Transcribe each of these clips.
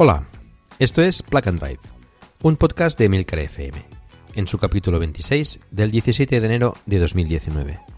Hola, esto es Plug and Drive, un podcast de Milcar FM, en su capítulo 26 del 17 de enero de 2019.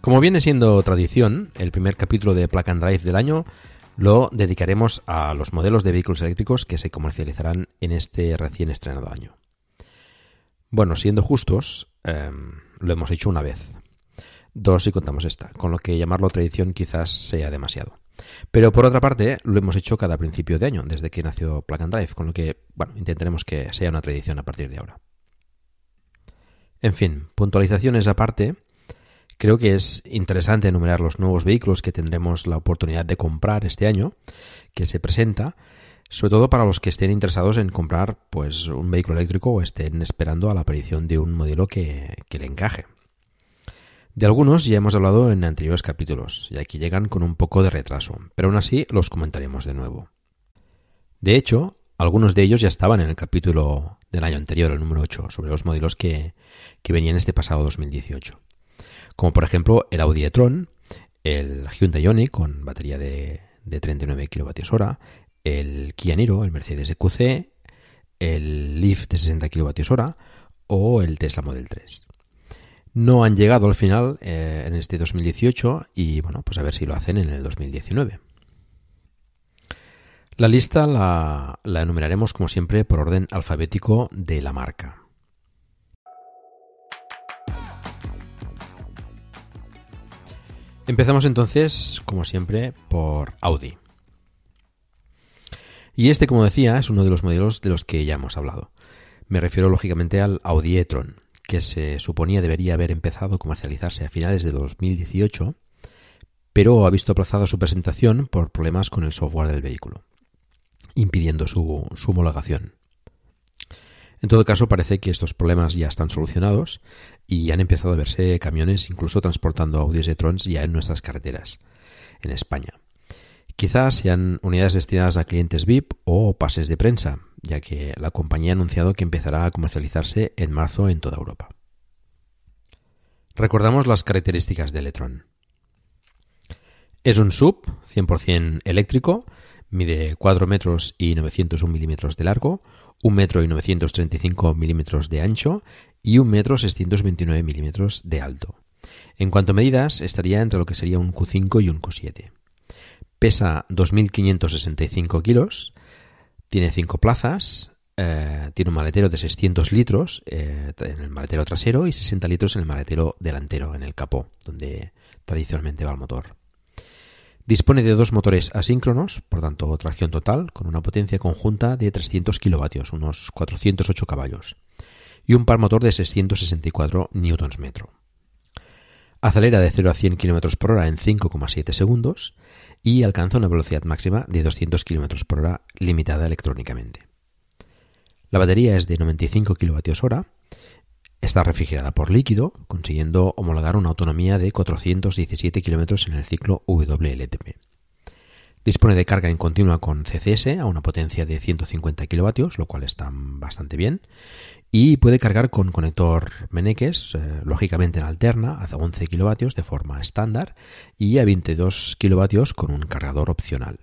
Como viene siendo tradición, el primer capítulo de Plug and Drive del año lo dedicaremos a los modelos de vehículos eléctricos que se comercializarán en este recién estrenado año. Bueno, siendo justos, em, lo hemos hecho una vez. Dos si contamos esta, con lo que llamarlo tradición quizás sea demasiado. Pero por otra parte, lo hemos hecho cada principio de año, desde que nació Plug Drive, con lo que, bueno, intentaremos que sea una tradición a partir de ahora. En fin, puntualizaciones aparte, Creo que es interesante enumerar los nuevos vehículos que tendremos la oportunidad de comprar este año, que se presenta, sobre todo para los que estén interesados en comprar pues, un vehículo eléctrico o estén esperando a la aparición de un modelo que, que le encaje. De algunos ya hemos hablado en anteriores capítulos, y aquí llegan con un poco de retraso, pero aún así los comentaremos de nuevo. De hecho, algunos de ellos ya estaban en el capítulo del año anterior, el número 8, sobre los modelos que, que venían este pasado 2018 como por ejemplo el Audi e-tron, el Hyundai Ioniq con batería de, 39 kWh, el Kia Niro, el Mercedes EQC, el Leaf de 60 kWh o el Tesla Model 3. No han llegado al final eh, en este 2018 y bueno, pues a ver si lo hacen en el 2019. La lista la enumeraremos como siempre por orden alfabético de la marca. Empezamos entonces, como siempre, por Audi. Y este, como decía, es uno de los modelos de los que ya hemos hablado. Me refiero lógicamente al Audi e-tron, que se suponía debería haber empezado a comercializarse a finales de 2018, pero ha visto aplazada su presentación por problemas con el software del vehículo, impidiendo su, su homologación. En todo caso, parece que estos problemas ya están solucionados y han empezado a verse camiones incluso transportando Audi e Trons ya en nuestras carreteras, en España. Quizás sean unidades destinadas a clientes VIP o pases de prensa, ya que la compañía ha anunciado que empezará a comercializarse en marzo en toda Europa. Recordamos las características del e-tron. Es un sub 100% eléctrico, mide 4 metros y 901 milímetros de largo, 1 metro y 935 milímetros de ancho y 1 metro 629 milímetros de alto. En cuanto a medidas, estaría entre lo que sería un Q5 y un Q7. Pesa 2.565 kilos, tiene 5 plazas, eh, tiene un maletero de 600 litros eh, en el maletero trasero y 60 litros en el maletero delantero, en el capó, donde tradicionalmente va el motor. Dispone de dos motores asíncronos, por tanto tracción total, con una potencia conjunta de 300 kilovatios, unos 408 caballos, y un par motor de 664 Nm. Acelera de 0 a 100 km por hora en 5,7 segundos y alcanza una velocidad máxima de 200 km por hora limitada electrónicamente. La batería es de 95 kWh Está refrigerada por líquido, consiguiendo homologar una autonomía de 417 km en el ciclo WLTP. Dispone de carga en continua con CCS a una potencia de 150 kilovatios, lo cual está bastante bien. Y puede cargar con conector Meneques, eh, lógicamente en alterna, a 11 kilovatios de forma estándar y a 22 kilovatios con un cargador opcional.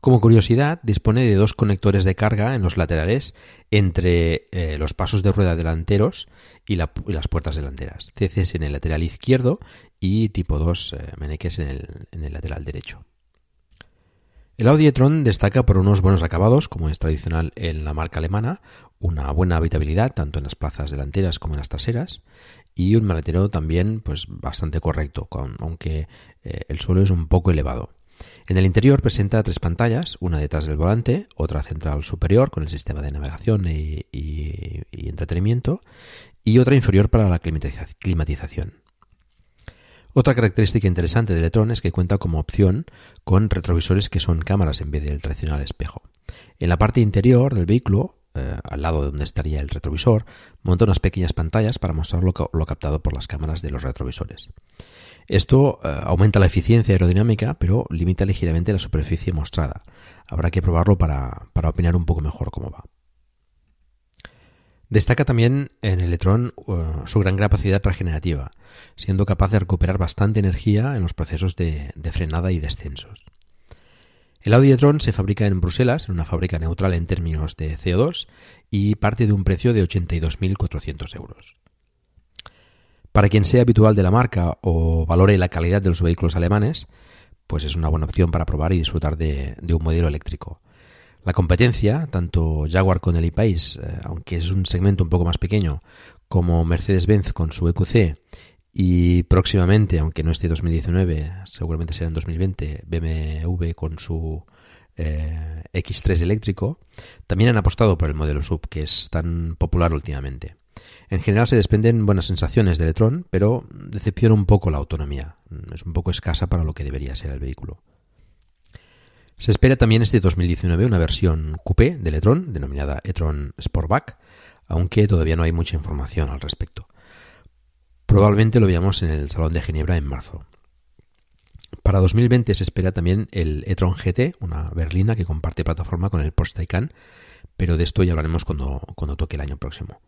Como curiosidad, dispone de dos conectores de carga en los laterales entre eh, los pasos de rueda delanteros y, las puertas delanteras. CCS en el lateral izquierdo y tipo 2 eh, Meneques en el lateral derecho. El Audi e-tron destaca por unos buenos acabados, como es tradicional en la marca alemana, una buena habitabilidad tanto en las plazas delanteras como en las traseras y un maletero también pues bastante correcto, aunque eh, el suelo es un poco elevado. En el interior presenta tres pantallas, una detrás del volante, otra central superior con el sistema de navegación y entretenimiento y otra inferior para la climatización. Otra característica interesante del e-tron es que cuenta como opción con retrovisores que son cámaras en vez del tradicional espejo. En la parte interior del vehículo, eh, al lado de donde estaría el retrovisor, monta unas pequeñas pantallas para mostrar lo, captado por las cámaras de los retrovisores. Esto eh, aumenta la eficiencia aerodinámica, pero limita ligeramente la superficie mostrada. Habrá que probarlo para, para opinar un poco mejor cómo va. Destaca también en el electrón uh, su gran capacidad regenerativa, siendo capaz de recuperar bastante energía en los procesos de, frenada y descensos. El Audi e-tron se fabrica en Bruselas, en una fábrica neutral en términos de CO2, y parte de un precio de 82.400 euros. Para quien sea habitual de la marca o valore la calidad de los vehículos alemanes, pues es una buena opción para probar y disfrutar de un modelo eléctrico. La competencia, tanto Jaguar con el e-Pace, eh, aunque es un segmento un poco más pequeño, como Mercedes-Benz con su EQC, y próximamente, aunque no esté 2019, seguramente será en 2020, BMW con su eh, X3 eléctrico, también han apostado por el modelo sub, que es tan popular últimamente. En general se desprenden buenas sensaciones del e pero decepciona un poco la autonomía. Es un poco escasa para lo que debería ser el vehículo. Se espera también este 2019 una versión coupé del e-tron, denominada e-tron Sportback, aunque todavía no hay mucha información al respecto. Probablemente lo veamos en el Salón de Ginebra en marzo. Para 2020 se espera también el e-tron GT, una berlina que comparte plataforma con el Porsche Taycan, pero de esto ya hablaremos cuando toque el año próximo.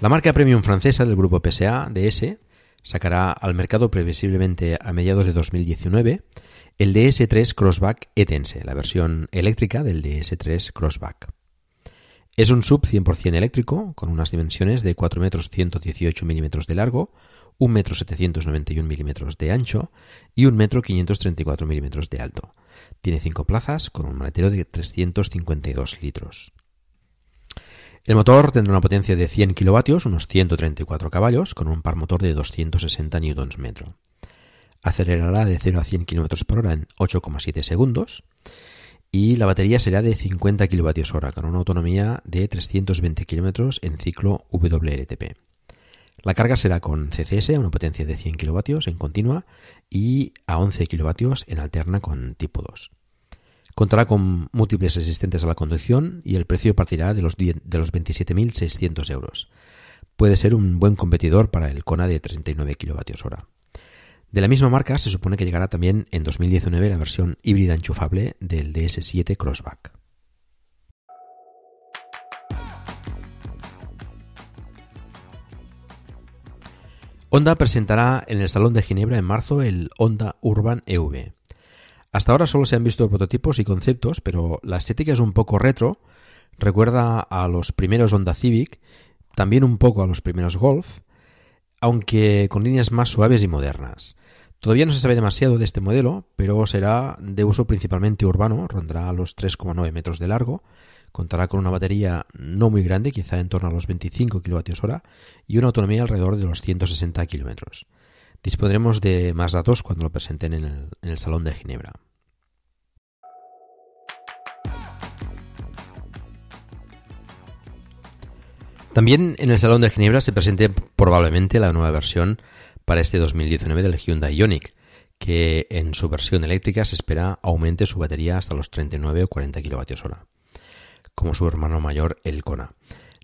La marca premium francesa del grupo PSA, DS, sacará al mercado previsiblemente a mediados de 2019 el DS3 Crossback Etense, la versión eléctrica del DS3 Crossback. Es un sub 100% eléctrico con unas dimensiones de 4 metros 118 milímetros de largo, 1 metro 791 milímetros de ancho y 1 metro 534 milímetros de alto. Tiene 5 plazas con un maletero de 352 litros. El motor tendrá una potencia de 100 kilovatios, unos 134 caballos, con un par motor de 260 Nm. Acelerará de 0 a 100 km por hora en 8,7 segundos y la batería será de 50 kWh con una autonomía de 320 km en ciclo WLTP. La carga será con CCS a una potencia de 100 kW en continua y a 11 kW en alterna con tipo 2. Contará con múltiples asistentes a la conducción y el precio partirá de los, de los 27.600 euros. Puede ser un buen competidor para el Kona de 39 kWh. De la misma marca se supone que llegará también en 2019 la versión híbrida enchufable del DS7 Crossback. Honda presentará en el Salón de Ginebra en marzo el Honda Urban EV. Hasta ahora solo se han visto prototipos y conceptos, pero la estética es un poco retro, recuerda a los primeros Honda Civic, también un poco a los primeros Golf, aunque con líneas más suaves y modernas. Todavía no se sabe demasiado de este modelo, pero será de uso principalmente urbano, rondará los 3,9 metros de largo, contará con una batería no muy grande, quizá en torno a los 25 kWh, y una autonomía alrededor de los 160 km. Dispondremos de más datos cuando lo presenten en el, Salón de Ginebra. También en el Salón de Ginebra se presente probablemente la nueva versión para este 2019 del Hyundai Ioniq, que en su versión eléctrica se espera aumente su batería hasta los 39 o 40 kWh, como su hermano mayor el Kona.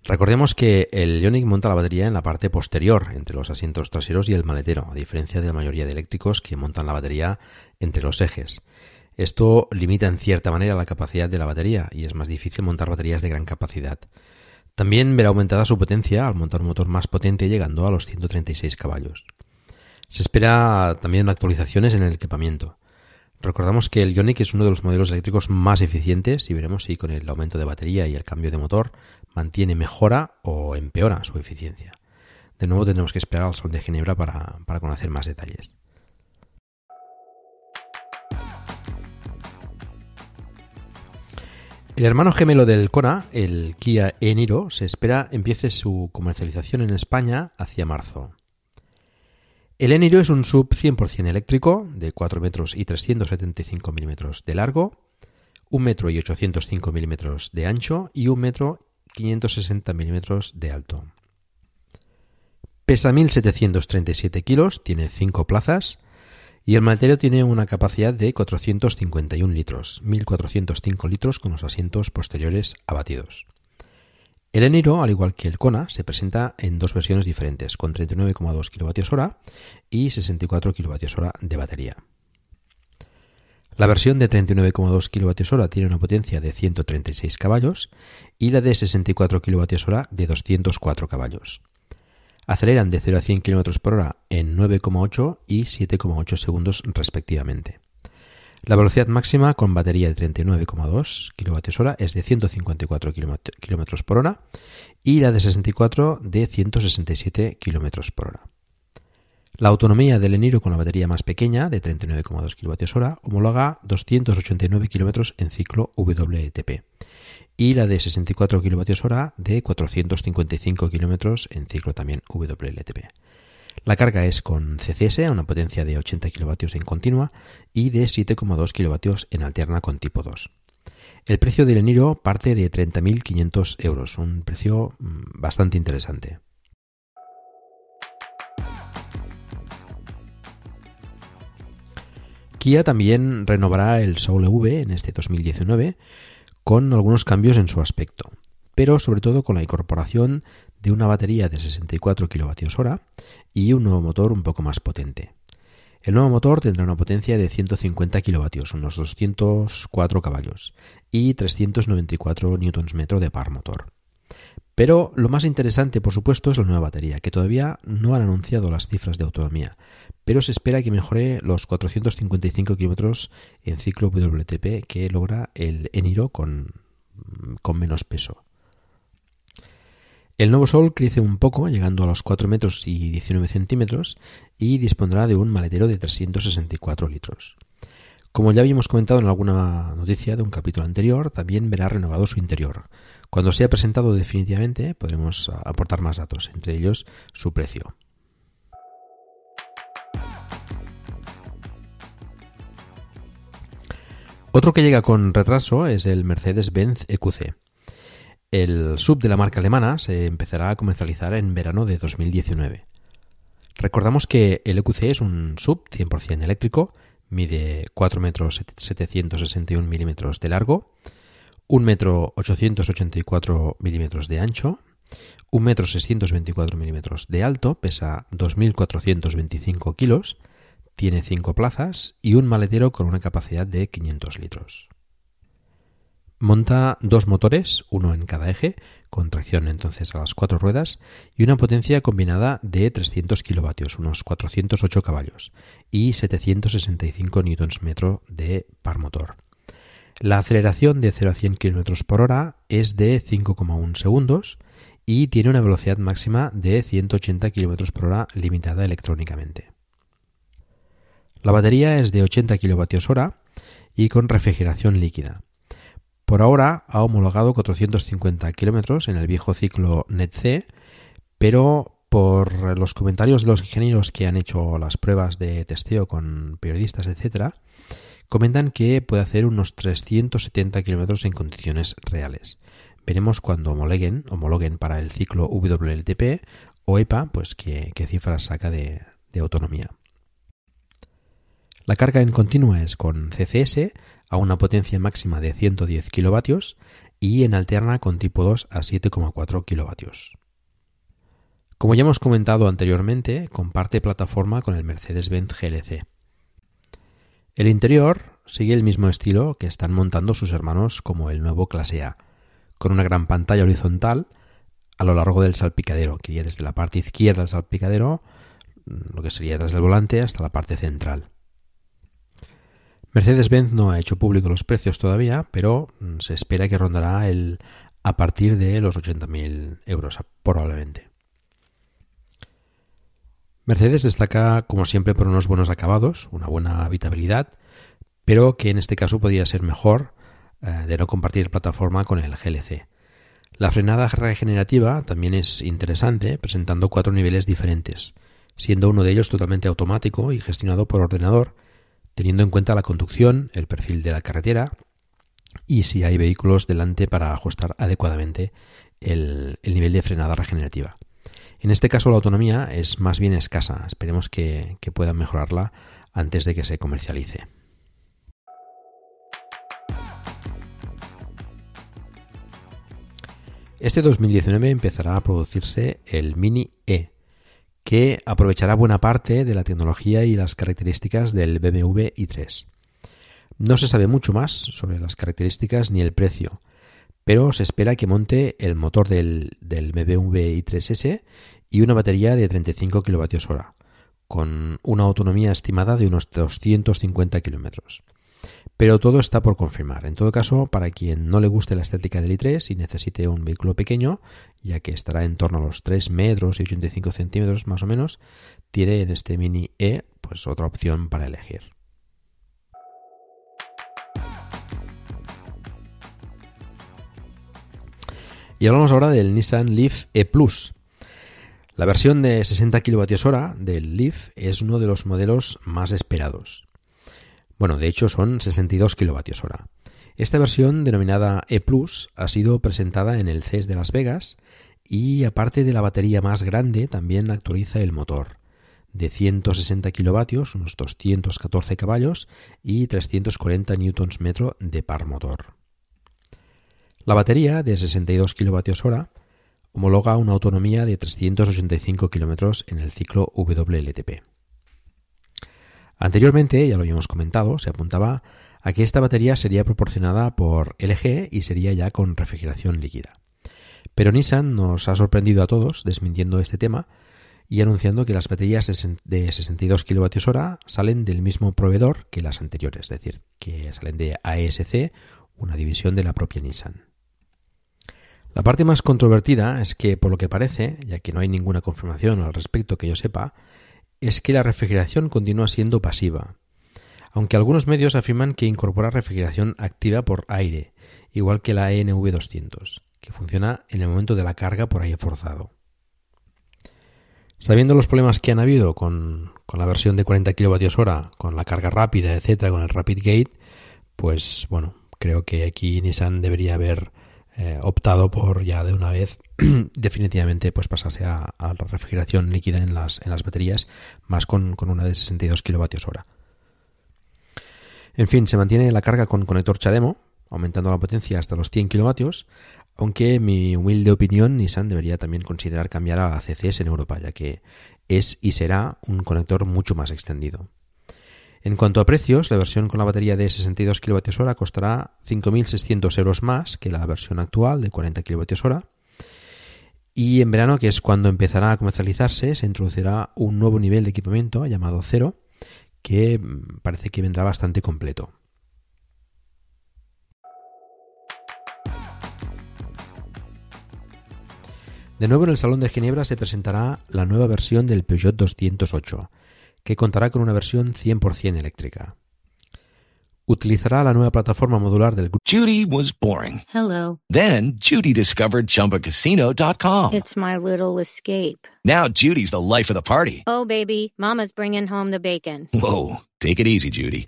Recordemos que el Ionic monta la batería en la parte posterior, entre los asientos traseros y el maletero, a diferencia de la mayoría de eléctricos que montan la batería entre los ejes. Esto limita en cierta manera la capacidad de la batería y es más difícil montar baterías de gran capacidad. También verá aumentada su potencia al montar un motor más potente llegando a los 136 caballos. Se espera también actualizaciones en el equipamiento. Recordamos que el Ioniq es uno de los modelos eléctricos más eficientes y veremos si con el aumento de batería y el cambio de motor mantiene, mejora o empeora su eficiencia. De nuevo tendremos que esperar al sol de Ginebra para, para conocer más detalles. El hermano gemelo del Kona, el Kia e-Niro, se espera empiece su comercialización en España hacia marzo. El Eniro es un sub 100% eléctrico de 4 metros y 375 milímetros de largo, 1 metro y 805 milímetros de ancho y 1 metro 560 milímetros de alto. Pesa 1737 kilos, tiene 5 plazas y el maletero tiene una capacidad de 451 litros, 1405 litros con los asientos posteriores abatidos. El Eniro, al igual que el Kona, se presenta en dos versiones diferentes, con 39,2 kWh y 64 kWh de batería. La versión de 39,2 kWh tiene una potencia de 136 caballos y la de 64 kWh de 204 caballos. Aceleran de 0 a 100 km por hora en 9,8 y 7,8 segundos respectivamente. La velocidad máxima con batería de 39,2 kWh es de 154 km por hora y la de 64 de 167 km por hora. La autonomía del Eniro con la batería más pequeña, de 39,2 kWh, homologa 289 km en ciclo WLTP y la de 64 kWh de 455 km en ciclo también WLTP. La carga es con CCS a una potencia de 80 kW en continua y de 7,2 kW en alterna con tipo 2. El precio del Eniro parte de 30.500 euros, un precio mm, bastante interesante. Kia también renovará el Soul EV en este 2019 con algunos cambios en su aspecto, pero sobre todo con la incorporación de una batería de 64 kWh y un nuevo motor un poco más potente. El nuevo motor tendrá una potencia de 150 kW, unos 204 caballos, y 394 Nm de par motor. Pero lo más interesante, por supuesto, es la nueva batería, que todavía no han anunciado las cifras de autonomía, pero se espera que mejore los 455 km en ciclo WTP que logra el Eniro con, con menos peso. El nuevo Sol crece un poco, llegando a los 4 metros y 19 centímetros, y dispondrá de un maletero de 364 litros. Como ya habíamos comentado en alguna noticia de un capítulo anterior, también verá renovado su interior. Cuando sea presentado definitivamente podremos aportar más datos, entre ellos su precio. Otro que llega con retraso es el Mercedes-Benz EQC. El sub de la marca alemana se empezará a comercializar en verano de 2019. Recordamos que el EQC es un sub 100% eléctrico, mide 4 metros 761 milímetros de largo, 1 metro 884 milímetros de ancho, 1 metro 624 milímetros de alto, pesa 2.425 kilos, tiene 5 plazas y un maletero con una capacidad de 500 litros. Monta dos motores, uno en cada eje, con tracción entonces a las cuatro ruedas, y una potencia combinada de 300 kilovatios, unos 408 caballos, y 765 Nm de par motor. La aceleración de 0 a 100 km por hora es de 5,1 segundos y tiene una velocidad máxima de 180 km por hora limitada electrónicamente. La batería es de 80 kWh y con refrigeración líquida. Por ahora ha homologado 450 kilómetros en el viejo ciclo NetC, pero por los comentarios de los ingenieros que han hecho las pruebas de testeo con periodistas, etcétera, comentan que puede hacer unos 370 kilómetros en condiciones reales. Veremos cuando homologuen, homologuen para el ciclo WLTP o EPA, pues qué, cifras saca de autonomía. La carga en continua es con CCS a una potencia máxima de 110 kilovatios y en alterna con tipo 2 a 7,4 kilovatios. Como ya hemos comentado anteriormente, comparte plataforma con el Mercedes-Benz GLC. El interior sigue el mismo estilo que están montando sus hermanos como el nuevo Clase A, con una gran pantalla horizontal a lo largo del salpicadero, que iría desde la parte izquierda del salpicadero, lo que sería tras del volante, hasta la parte central. Mercedes-Benz no ha hecho público los precios todavía, pero mm, se espera que rondará el a partir de los 80.000 euros probablemente. Mercedes destaca, como siempre, por unos buenos acabados, una buena habitabilidad, pero que en este caso podría ser mejor eh, de no compartir plataforma con el GLC. La frenada regenerativa también es interesante, presentando cuatro niveles diferentes, siendo uno de ellos totalmente automático y gestionado por ordenador, teniendo en cuenta la conducción, el perfil de la carretera y si hay vehículos delante para ajustar adecuadamente el nivel de frenada regenerativa. En este caso la autonomía es más bien escasa. Esperemos que, puedan mejorarla antes de que se comercialice. Este 2019 empezará a producirse el Mini E, que aprovechará buena parte de la tecnología y las características del BMW i3. No se sabe mucho más sobre las características ni el precio, pero se espera que monte el motor del, del BMW i3S y una batería de 35 kWh, con una autonomía estimada de unos 250 km. Pero todo está por confirmar. En todo caso, para quien no le guste la estética del i3 y necesite un vehículo pequeño, ya que estará en torno a los 3 metros y 85 centímetros más o menos, tiene en este Mini E pues otra opción para elegir. Y hablamos ahora del Nissan Leaf E Plus. La versión de 60 kWh del Leaf es uno de los modelos más esperados. Bueno, de hecho son 62 kWh. Esta versión, denominada E ha sido presentada en el CES de Las Vegas y aparte de la batería más grande, también actualiza el motor de 160 kilovatios, unos 214 caballos y 340 Nm de par motor. La batería de 62 kWh homologa una autonomía de 385 km en el ciclo WLTP. Anteriormente, ya lo habíamos comentado, se apuntaba a que esta batería sería proporcionada por LG y sería ya con refrigeración líquida. Pero Nissan nos ha sorprendido a todos desmintiendo este tema y anunciando que las baterías de 62 kWh salen del mismo proveedor que las anteriores, es decir, que salen de ASC, una división de la propia Nissan. La parte más controvertida es que, por lo que parece, ya que no hay ninguna confirmación al respecto que yo sepa, es que la refrigeración continúa siendo pasiva, aunque algunos medios afirman que incorpora refrigeración activa por aire, igual que la ENV200, que funciona en el momento de la carga por aire forzado. Sabiendo los problemas que han habido con, la versión de 40 kWh, con la carga rápida, etcétera, con el Rapid Gate, pues bueno, creo que aquí Nissan debería haber eh, optado por ya de una vez definitivamente pues pasarse a, la refrigeración líquida en las, en las baterías, más con, una de 62 kWh. En fin, se mantiene la carga con conector CHAdeMO, aumentando la potencia hasta los 100 kW, aunque mi humilde opinión Nissan debería también considerar cambiar a CCS en Europa, ya que es y será un conector mucho más extendido. En cuanto a precios, la versión con la batería de 62 kWh costará 5.600 euros más que la versión actual de 40 kWh. Y en verano, que es cuando empezará a comercializarse, se introducirá un nuevo nivel de equipamiento llamado Cero, que mm, parece que vendrá bastante completo. De nuevo en el Salón de Ginebra se presentará la nueva versión del Peugeot 208 que contará con una versión 100% eléctrica. Utilizará la nueva plataforma modular del grupo. Judy was boring. Hello. Then Judy discovered chumbacasino.com. It's my little escape. Now Judy's the life of the party. Oh baby, mama's bringing home the bacon. Whoa, take it easy, Judy.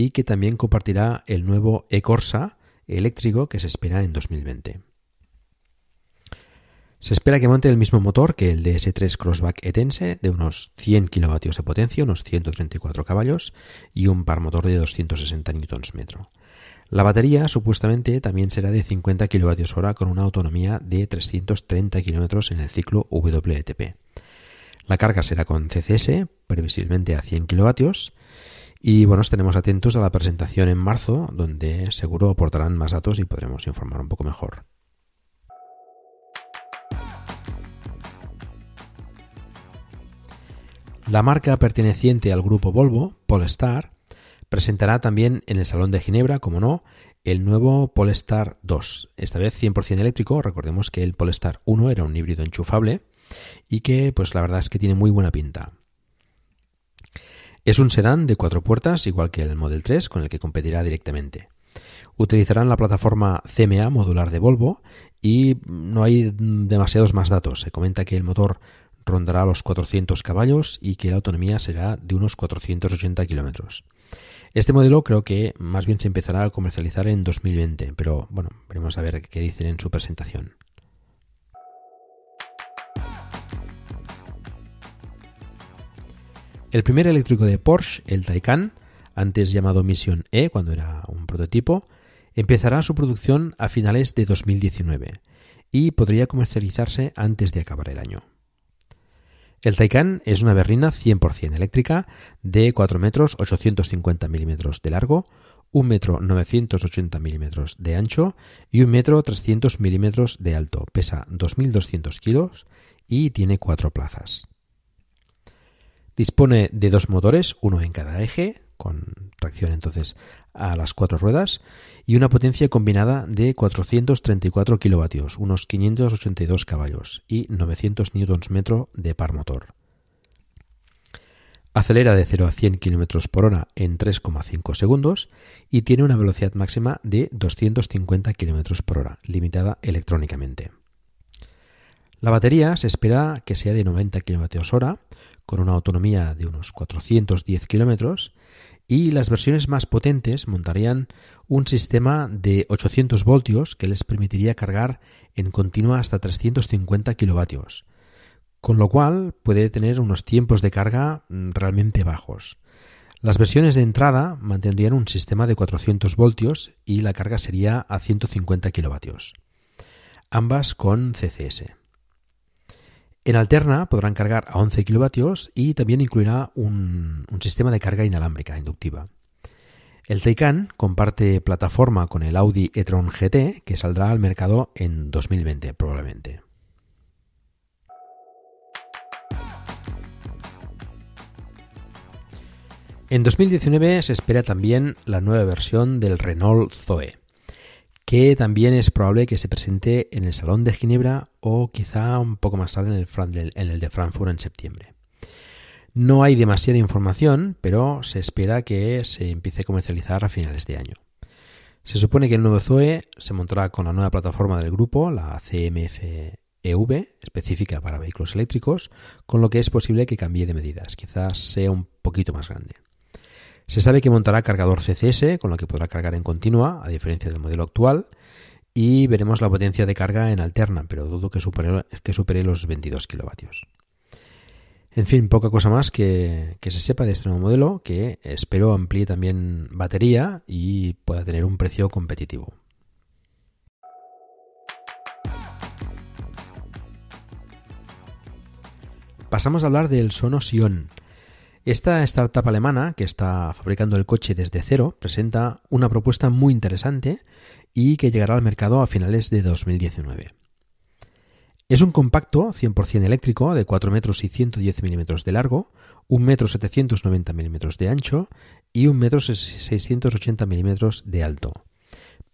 y que también compartirá el nuevo e-Corsa eléctrico que se espera en 2020. Se espera que monte el mismo motor que el DS3 Crossback Etense de unos 100 kilovatios de potencia, unos 134 caballos y un par motor de 260 Nm. La batería supuestamente también será de 50 kWh con una autonomía de 330 km en el ciclo WLTP. La carga será con CCS, previsiblemente a 100 kW. Y bueno, estaremos atentos a la presentación en marzo, donde seguro aportarán más datos y podremos informar un poco mejor. La marca perteneciente al grupo Volvo, Polestar, presentará también en el Salón de Ginebra, como no, el nuevo Polestar 2, esta vez 100% eléctrico. Recordemos que el Polestar 1 era un híbrido enchufable y que, pues la verdad es que tiene muy buena pinta. Es un sedán de cuatro puertas, igual que el Model 3, con el que competirá directamente. Utilizarán la plataforma CMA modular de Volvo y no hay demasiados más datos. Se comenta que el motor rondará los 400 caballos y que la autonomía será de unos 480 kilómetros. Este modelo creo que más bien se empezará a comercializar en 2020, pero bueno, veremos a ver qué dicen en su presentación. El primer eléctrico de Porsche, el Taycan, antes llamado Mission E cuando era un prototipo, empezará su producción a finales de 2019 y podría comercializarse antes de acabar el año. El Taycan es una berrina 100% eléctrica de 4 metros 850 milímetros de largo, 1 metro 980 milímetros de ancho y 1 metro 300 milímetros de alto. Pesa 2.200 kilos y tiene cuatro plazas. Dispone de dos motores, uno en cada eje, con tracción entonces a las cuatro ruedas, y una potencia combinada de 434 kilovatios, unos 582 caballos y 900 Nm de par motor. Acelera de 0 a 100 km por hora en 3,5 segundos y tiene una velocidad máxima de 250 km por hora, limitada electrónicamente. La batería se espera que sea de 90 kWh, con una autonomía de unos 410 km y las versiones más potentes montarían un sistema de 800 voltios que les permitiría cargar en continua hasta 350 kilovatios, con lo cual puede tener unos tiempos de carga mm, realmente bajos. Las versiones de entrada mantendrían un sistema de 400 voltios y la carga sería a 150 kilovatios, ambas con CCS. En alterna podrán cargar a 11 kilovatios y también incluirá un, un sistema de carga inalámbrica inductiva. El Taycan comparte plataforma con el Audi e-tron GT que saldrá al mercado en 2020 probablemente. En 2019 se espera también la nueva versión del Renault Zoe que también es probable que se presente en el Salón de Ginebra o quizá un poco más tarde en el, de Frankfurt en septiembre. No hay demasiada información, pero se espera que se empiece a comercializar a finales de año. Se supone que el nuevo Zoe se montará con la nueva plataforma del grupo, la CMF-EV, específica para vehículos eléctricos, con lo que es posible que cambie de medidas, quizás sea un poquito más grande. Se sabe que montará cargador CCS, con lo que podrá cargar en continua, a diferencia del modelo actual, y veremos la potencia de carga en alterna, pero dudo que supere, los 22 kilovatios. En fin, poca cosa más que, que, se sepa de este nuevo modelo, que espero amplíe también batería y pueda tener un precio competitivo. Pasamos a hablar del Sonos Ion, esta startup alemana, que está fabricando el coche desde cero, presenta una propuesta muy interesante y que llegará al mercado a finales de 2019. Es un compacto 100% eléctrico de 4 metros y 110 milímetros de largo, 1 metro 790 milímetros de ancho y 1 metro 680 milímetros de alto.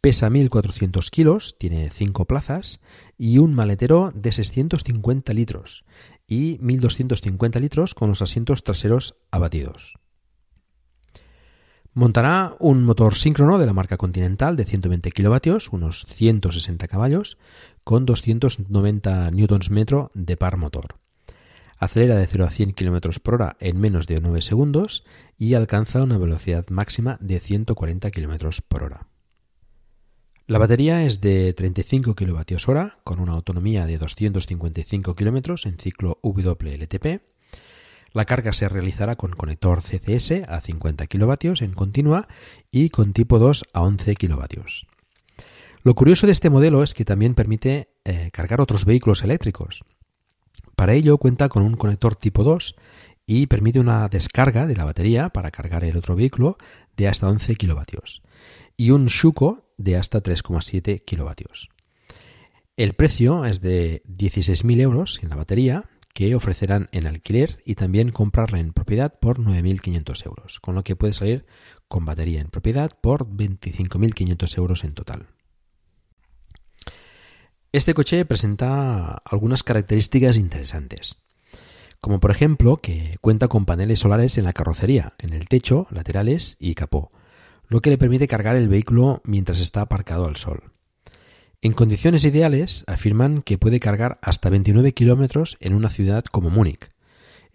Pesa 1.400 kilos, tiene 5 plazas y un maletero de 650 litros y 1.250 litros con los asientos traseros abatidos. Montará un motor síncrono de la marca Continental de 120 kilovatios, unos 160 caballos, con 290 Nm de par motor. Acelera de 0 a 100 km por hora en menos de 9 segundos y alcanza una velocidad máxima de 140 km por hora. La batería es de 35 kWh con una autonomía de 255 km en ciclo WLTP la carga se realizará con conector CCS a 50 kW en continua y con tipo 2 a 11 kW. Lo curioso de este modelo es que también permite eh, cargar otros vehículos eléctricos. Para ello cuenta con un conector tipo 2 y permite una descarga de la batería para cargar el otro vehículo de hasta 11 kW y un Shuko de hasta 3,7 kW. El precio es de 16.000 euros en la batería que ofrecerán en alquiler y también comprarla en propiedad por 9.500 euros, con lo que puede salir con batería en propiedad por 25.500 euros en total. Este coche presenta algunas características interesantes, como por ejemplo que cuenta con paneles solares en la carrocería, en el techo, laterales y capó, lo que le permite cargar el vehículo mientras está aparcado al sol. En condiciones ideales, afirman que puede cargar hasta 29 kilómetros en una ciudad como Múnich.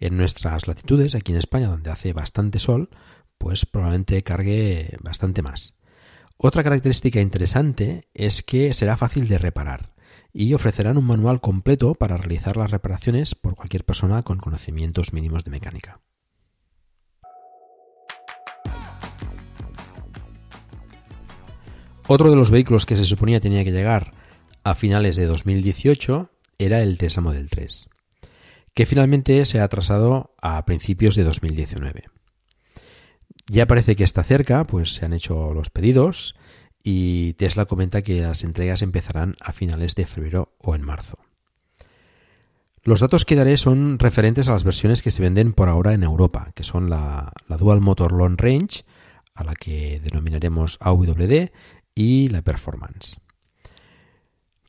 En nuestras latitudes, aquí en España, donde hace bastante sol, pues probablemente cargue bastante más. Otra característica interesante es que será fácil de reparar y ofrecerán un manual completo para realizar las reparaciones por cualquier persona con conocimientos mínimos de mecánica. Otro de los vehículos que se suponía tenía que llegar a finales de 2018 era el Tesla Model 3, que finalmente se ha atrasado a principios de 2019. Ya parece que está cerca, pues se han hecho los pedidos y Tesla comenta que las entregas empezarán a finales de febrero o en marzo. Los datos que daré son referentes a las versiones que se venden por ahora en Europa, que son la, la Dual Motor Long Range, a la que denominaremos AWD, y la performance.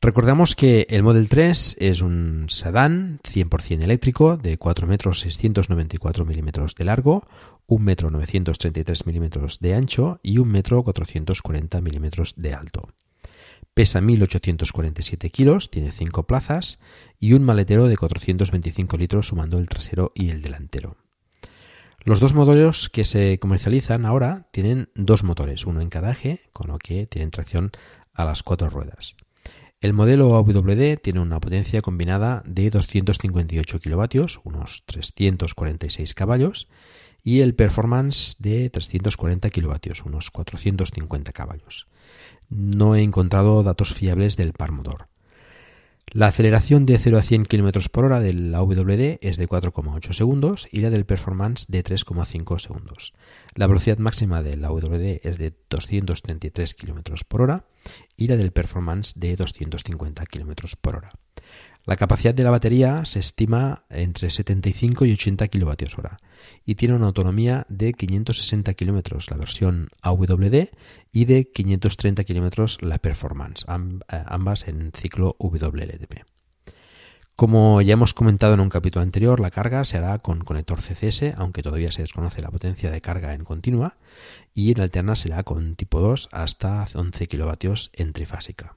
Recordamos que el Model 3 es un sedán 100% eléctrico de 4 metros 694 milímetros de largo, 1 metro 933 milímetros de ancho y 1 metro 440 milímetros de alto. Pesa 1.847 kilos, tiene 5 plazas y un maletero de 425 litros sumando el trasero y el delantero. Los dos modelos que se comercializan ahora tienen dos motores, uno en cada eje, con lo que tienen tracción a las cuatro ruedas. El modelo AWD tiene una potencia combinada de 258 kilovatios, unos 346 caballos, y el performance de 340 kilovatios, unos 450 caballos. No he encontrado datos fiables del par motor. La aceleración de 0 a 100 km por hora del AWD es de 4,8 segundos y la del Performance de 3,5 segundos. La velocidad máxima del AWD es de 233 km por hora y la del Performance de 250 km por hora. La capacidad de la batería se estima entre 75 y 80 kWh y tiene una autonomía de 560 km la versión AWD y de 530 km la Performance, eh, ambas en ciclo WLTP. Como ya hemos comentado en un capítulo anterior, la carga se hará con conector CCS, aunque todavía se desconoce la potencia de carga en continua, y en alterna será con tipo 2 hasta 11 kW en trifásica.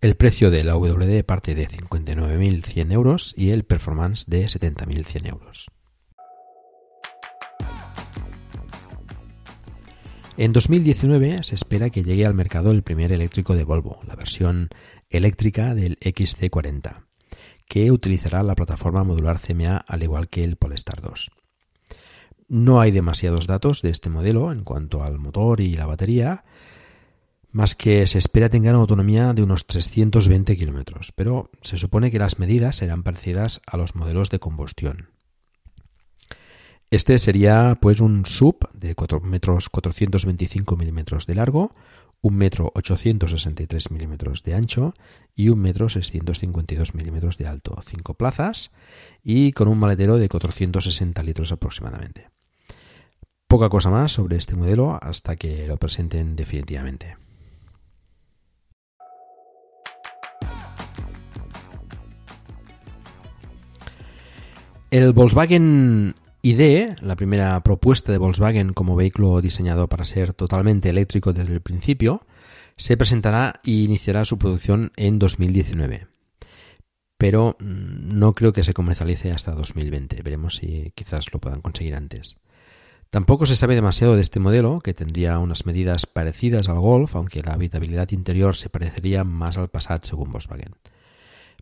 El precio de la WD parte de 59.100 euros y el Performance de 70.100 euros. En 2019 se espera que llegue al mercado el primer eléctrico de Volvo, la versión eléctrica del XC40, que utilizará la plataforma modular CMA al igual que el Polestar 2. No hay demasiados datos de este modelo en cuanto al motor y la batería, más que se espera tenga una autonomía de unos 320 kilómetros, pero se supone que las medidas serán parecidas a los modelos de combustión. Este sería pues un sub de 4 metros 425 milímetros de largo, 1 metro 863 milímetros de ancho y 1 metro 652 milímetros de alto, 5 plazas y con un maletero de 460 litros aproximadamente. Poca cosa más sobre este modelo hasta que lo presenten definitivamente. El Volkswagen ID, la primera propuesta de Volkswagen como vehículo diseñado para ser totalmente eléctrico desde el principio, se presentará e iniciará su producción en 2019. Pero mm, no creo que se comercialice hasta 2020. Veremos si quizás lo puedan conseguir antes. Tampoco se sabe demasiado de este modelo, que tendría unas medidas parecidas al Golf, aunque la habitabilidad interior se parecería más al Passat según Volkswagen.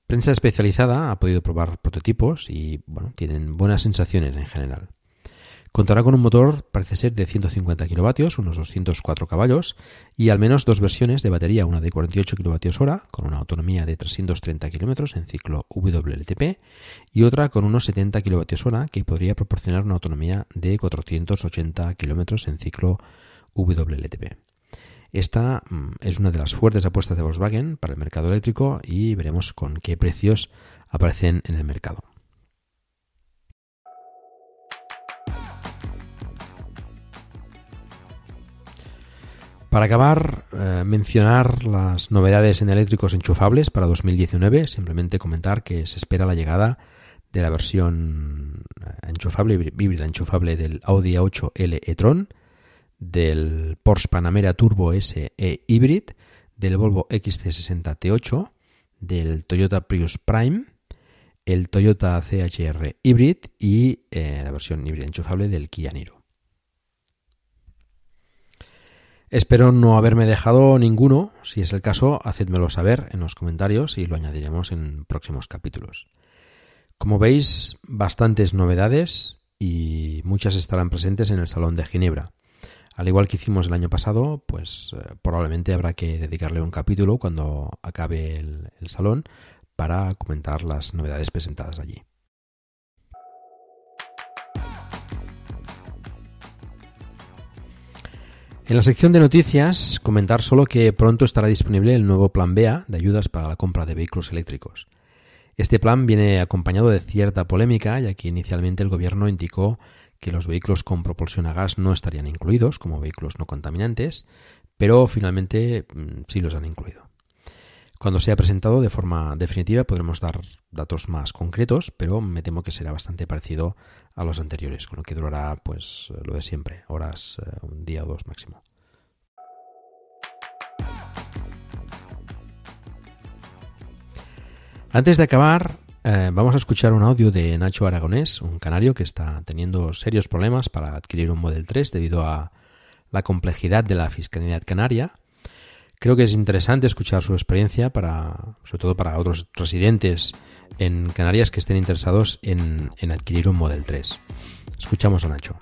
Prensa especializada ha podido probar prototipos y bueno, tienen buenas sensaciones en general. Contará con un motor, parece ser, de 150 kilovatios, unos 204 caballos, y al menos dos versiones de batería, una de 48 kWh, con una autonomía de 330 km en ciclo WLTP, y otra con unos 70 kWh, que podría proporcionar una autonomía de 480 km en ciclo WLTP. Esta mm, es una de las fuertes apuestas de Volkswagen para el mercado eléctrico y veremos con qué precios aparecen en el mercado. Para acabar, eh, mencionar las novedades en eléctricos enchufables para 2019, simplemente comentar que se espera la llegada de la versión eh, enchufable, híbrida enchufable del Audi A8 L e-tron, del Porsche Panamera Turbo SE Hybrid, del Volvo XC60 T8, del Toyota Prius Prime, el Toyota CHR Hybrid y eh, la versión híbrida enchufable del Kia Niro. Espero no haberme dejado ninguno. Si es el caso, hacedmelo saber en los comentarios y lo añadiremos en próximos capítulos. Como veis, bastantes novedades y muchas estarán presentes en el Salón de Ginebra. Al igual que hicimos el año pasado, pues eh, probablemente habrá que dedicarle un capítulo cuando acabe el, el salón para comentar las novedades presentadas allí. En la sección de noticias, comentar solo que pronto estará disponible el nuevo Plan BEA de ayudas para la compra de vehículos eléctricos. Este plan viene acompañado de cierta polémica, ya que inicialmente el gobierno indicó que los vehículos con propulsión a gas no estarían incluidos como vehículos no contaminantes, pero finalmente mm, sí los han incluido. Cuando sea presentado de forma definitiva podremos dar datos más concretos, pero me temo que será bastante parecido a los anteriores, con lo que durará pues lo de siempre, horas, eh, un día o dos máximo. Antes de acabar, eh, vamos a escuchar un audio de Nacho Aragonés, un canario que está teniendo serios problemas para adquirir un Model 3 debido a la complejidad de la fiscalidad canaria. Creo que es interesante escuchar su experiencia para, sobre todo para otros residentes en Canarias que estén interesados en, en adquirir un Model 3. Escuchamos a Nacho.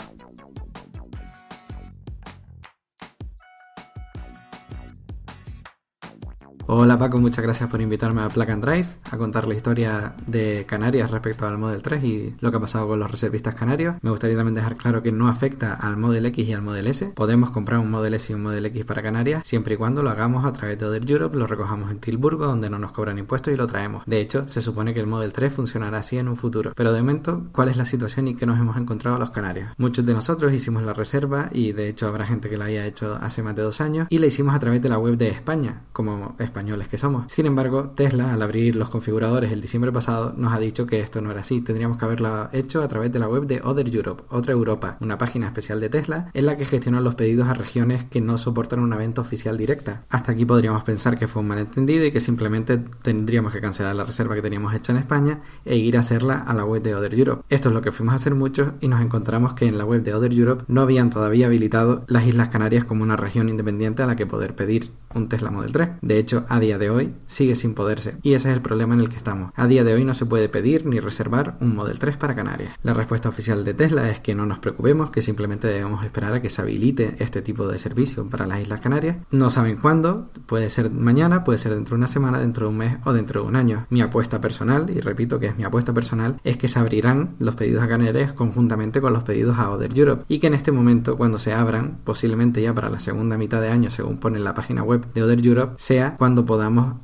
Hola Paco, muchas gracias por invitarme a Plug and Drive a contar la historia de Canarias respecto al Model 3 y lo que ha pasado con los reservistas canarios. Me gustaría también dejar claro que no afecta al Model X y al Model S. Podemos comprar un Model S y un Model X para Canarias siempre y cuando lo hagamos a través de Other Europe, lo recojamos en Tilburgo donde no nos cobran impuestos y lo traemos. De hecho, se supone que el Model 3 funcionará así en un futuro. Pero de momento, ¿cuál es la situación y qué nos hemos encontrado los canarios? Muchos de nosotros hicimos la reserva y de hecho habrá gente que la haya hecho hace más de dos años y la hicimos a través de la web de España, como españoles que somos. Sin embargo, Tesla, al abrir los configuradores el diciembre pasado, nos ha dicho que esto no era así. Tendríamos que haberlo hecho a través de la web de Other Europe, Otra Europa, una página especial de Tesla en la que gestiona los pedidos a regiones que no soportan una venta oficial directa. Hasta aquí podríamos pensar que fue un malentendido y que simplemente tendríamos que cancelar la reserva que teníamos hecha en España e ir a hacerla a la web de Other Europe. Esto es lo que fuimos a hacer muchos y nos encontramos que en la web de Other Europe no habían todavía habilitado las Islas Canarias como una región independiente a la que poder pedir un Tesla Model 3. De hecho, a día de hoy sigue sin poderse y ese es el problema en el que estamos. A día de hoy no se puede pedir ni reservar un Model 3 para Canarias. La respuesta oficial de Tesla es que no nos preocupemos, que simplemente debemos esperar a que se habilite este tipo de servicio para las Islas Canarias. No saben cuándo, puede ser mañana, puede ser dentro de una semana, dentro de un mes o dentro de un año. Mi apuesta personal, y repito que es mi apuesta personal, es que se abrirán los pedidos a Canarias conjuntamente con los pedidos a Other Europe y que en este momento cuando se abran, posiblemente ya para la segunda mitad de año según pone la página web de Other Europe, sea cuando podamos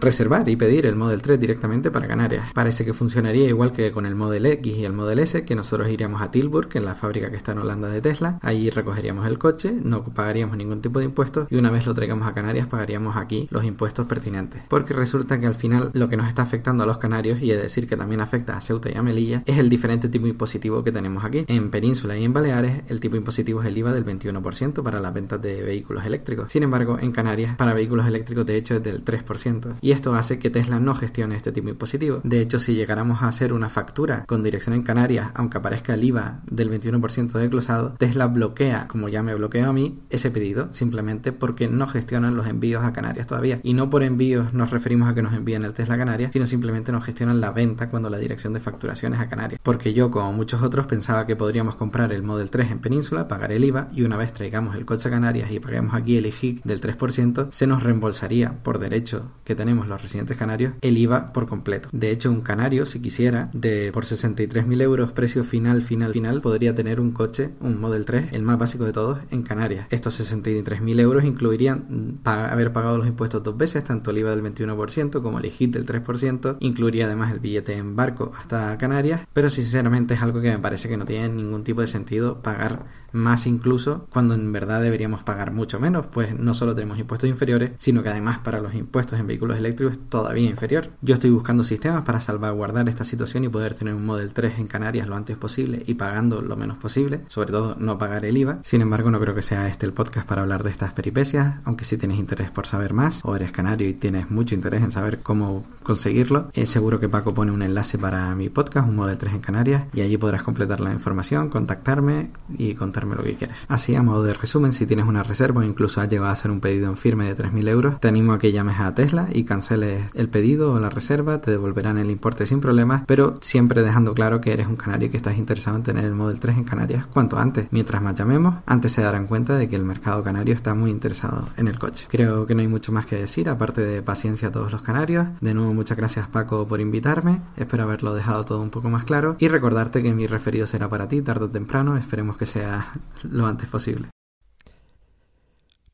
reservar y pedir el Model 3 directamente para Canarias. Parece que funcionaría igual que con el Model X y el Model S, que nosotros iríamos a Tilburg, en la fábrica que está en Holanda de Tesla, allí recogeríamos el coche, no pagaríamos ningún tipo de impuestos y una vez lo traigamos a Canarias pagaríamos aquí los impuestos pertinentes. Porque resulta que al final lo que nos está afectando a los canarios, y es decir que también afecta a Ceuta y a Melilla, es el diferente tipo impositivo que tenemos aquí. En Península y en Baleares el tipo impositivo es el IVA del 21% para las ventas de vehículos eléctricos. Sin embargo, en Canarias para vehículos eléctricos de hecho es del 3%. Y esto hace que Tesla no gestione este tipo impositivo. De hecho, si llegáramos a hacer una factura con dirección en Canarias, aunque aparezca el IVA del 21% desglosado, Tesla bloquea, como ya me bloqueó a mí, ese pedido, simplemente porque no gestionan los envíos a Canarias todavía. Y no por envíos nos referimos a que nos envíen el Tesla a Canarias, sino simplemente nos gestionan la venta cuando la dirección de facturaciones a Canarias. Porque yo, como muchos otros, pensaba que podríamos comprar el Model 3 en Península, pagar el IVA y una vez traigamos el coche a Canarias y paguemos aquí el IGIC del 3%, se nos reembolsaría por derecho que tenemos los residentes canarios el IVA por completo. De hecho, un canario, si quisiera, de por 63.000 euros precio final, final, final, podría tener un coche, un Model 3, el más básico de todos, en Canarias. Estos 63.000 euros incluirían haber pagado los impuestos dos veces, tanto el IVA del 21% como el IGIT del 3%, incluiría además el billete en barco hasta Canarias, pero sinceramente es algo que me parece que no tiene ningún tipo de sentido pagar más incluso cuando en verdad deberíamos pagar mucho menos, pues no solo tenemos impuestos inferiores, sino que además para los impuestos en vehículos eléctricos es todavía inferior. Yo estoy buscando sistemas para salvaguardar esta situación y poder tener un Model 3 en Canarias lo antes posible y pagando lo menos posible, sobre todo no pagar el IVA. Sin embargo, no creo que sea este el podcast para hablar de estas peripecias, aunque si tienes interés por saber más o eres canario y tienes mucho interés en saber cómo conseguirlo, es seguro que Paco pone un enlace para mi podcast, un Model 3 en Canarias, y allí podrás completar la información, contactarme y contarme lo que quieras. Así, a modo de resumen, si tienes una reserva o incluso has llegado a hacer un pedido en firme de 3.000 euros, te animo a que llames a Tesla y canceles el pedido o la reserva, te devolverán el importe sin problemas, pero siempre dejando claro que eres un canario que estás interesado en tener el Model 3 en Canarias cuanto antes. Mientras más llamemos, antes se darán cuenta de que el mercado canario está muy interesado en el coche. Creo que no hay mucho más que decir, aparte de paciencia a todos los canarios. De nuevo, muchas gracias Paco por invitarme, espero haberlo dejado todo un poco más claro y recordarte que mi referido será para ti tarde o temprano, esperemos que sea lo antes posible.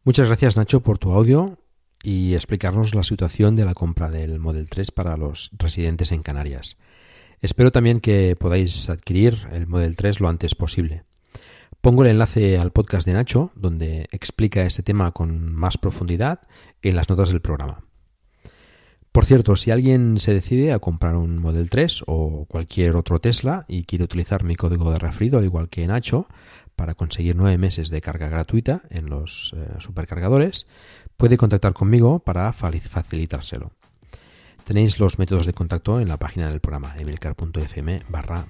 Muchas gracias Nacho por tu audio y explicarnos la situación de la compra del Model 3 para los residentes en Canarias. Espero también que podáis adquirir el Model 3 lo antes posible. Pongo el enlace al podcast de Nacho, donde explica este tema con más profundidad en las notas del programa. Por cierto, si alguien se decide a comprar un Model 3 o cualquier otro Tesla y quiere utilizar mi código de referido, al igual que Nacho, para conseguir nueve meses de carga gratuita en los eh, supercargadores, puede contactar conmigo para facilitárselo. Tenéis los métodos de contacto en la página del programa emilcar.fm barra.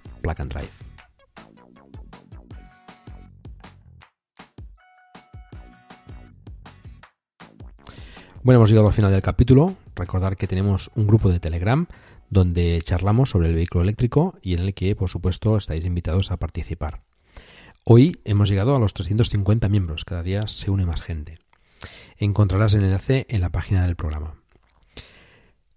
Bueno, hemos llegado al final del capítulo. Recordar que tenemos un grupo de Telegram donde charlamos sobre el vehículo eléctrico y en el que, por supuesto, estáis invitados a participar. Hoy hemos llegado a los 350 miembros, cada día se une más gente. Encontrarás el enlace en la página del programa.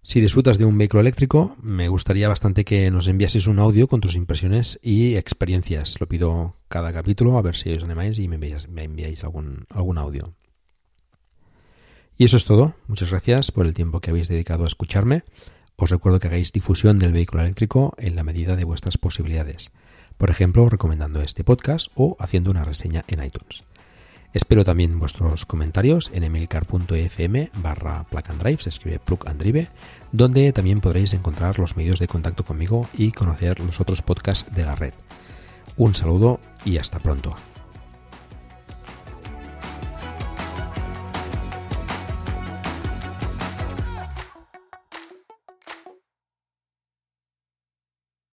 Si disfrutas de un vehículo eléctrico, me gustaría bastante que nos enviases un audio con tus impresiones y experiencias. Lo pido cada capítulo, a ver si os animáis y me enviáis, algún, algún audio. Y eso es todo. Muchas gracias por el tiempo que habéis dedicado a escucharme. Os recuerdo que hagáis difusión del vehículo eléctrico en la medida de vuestras posibilidades por ejemplo recomendando este podcast o haciendo una reseña en iTunes. Espero también vuestros comentarios en emilcar.fm barra plug and drive, se escribe plug and drive, donde también podréis encontrar los medios de contacto conmigo y conocer los otros podcasts de la red. Un saludo y hasta pronto.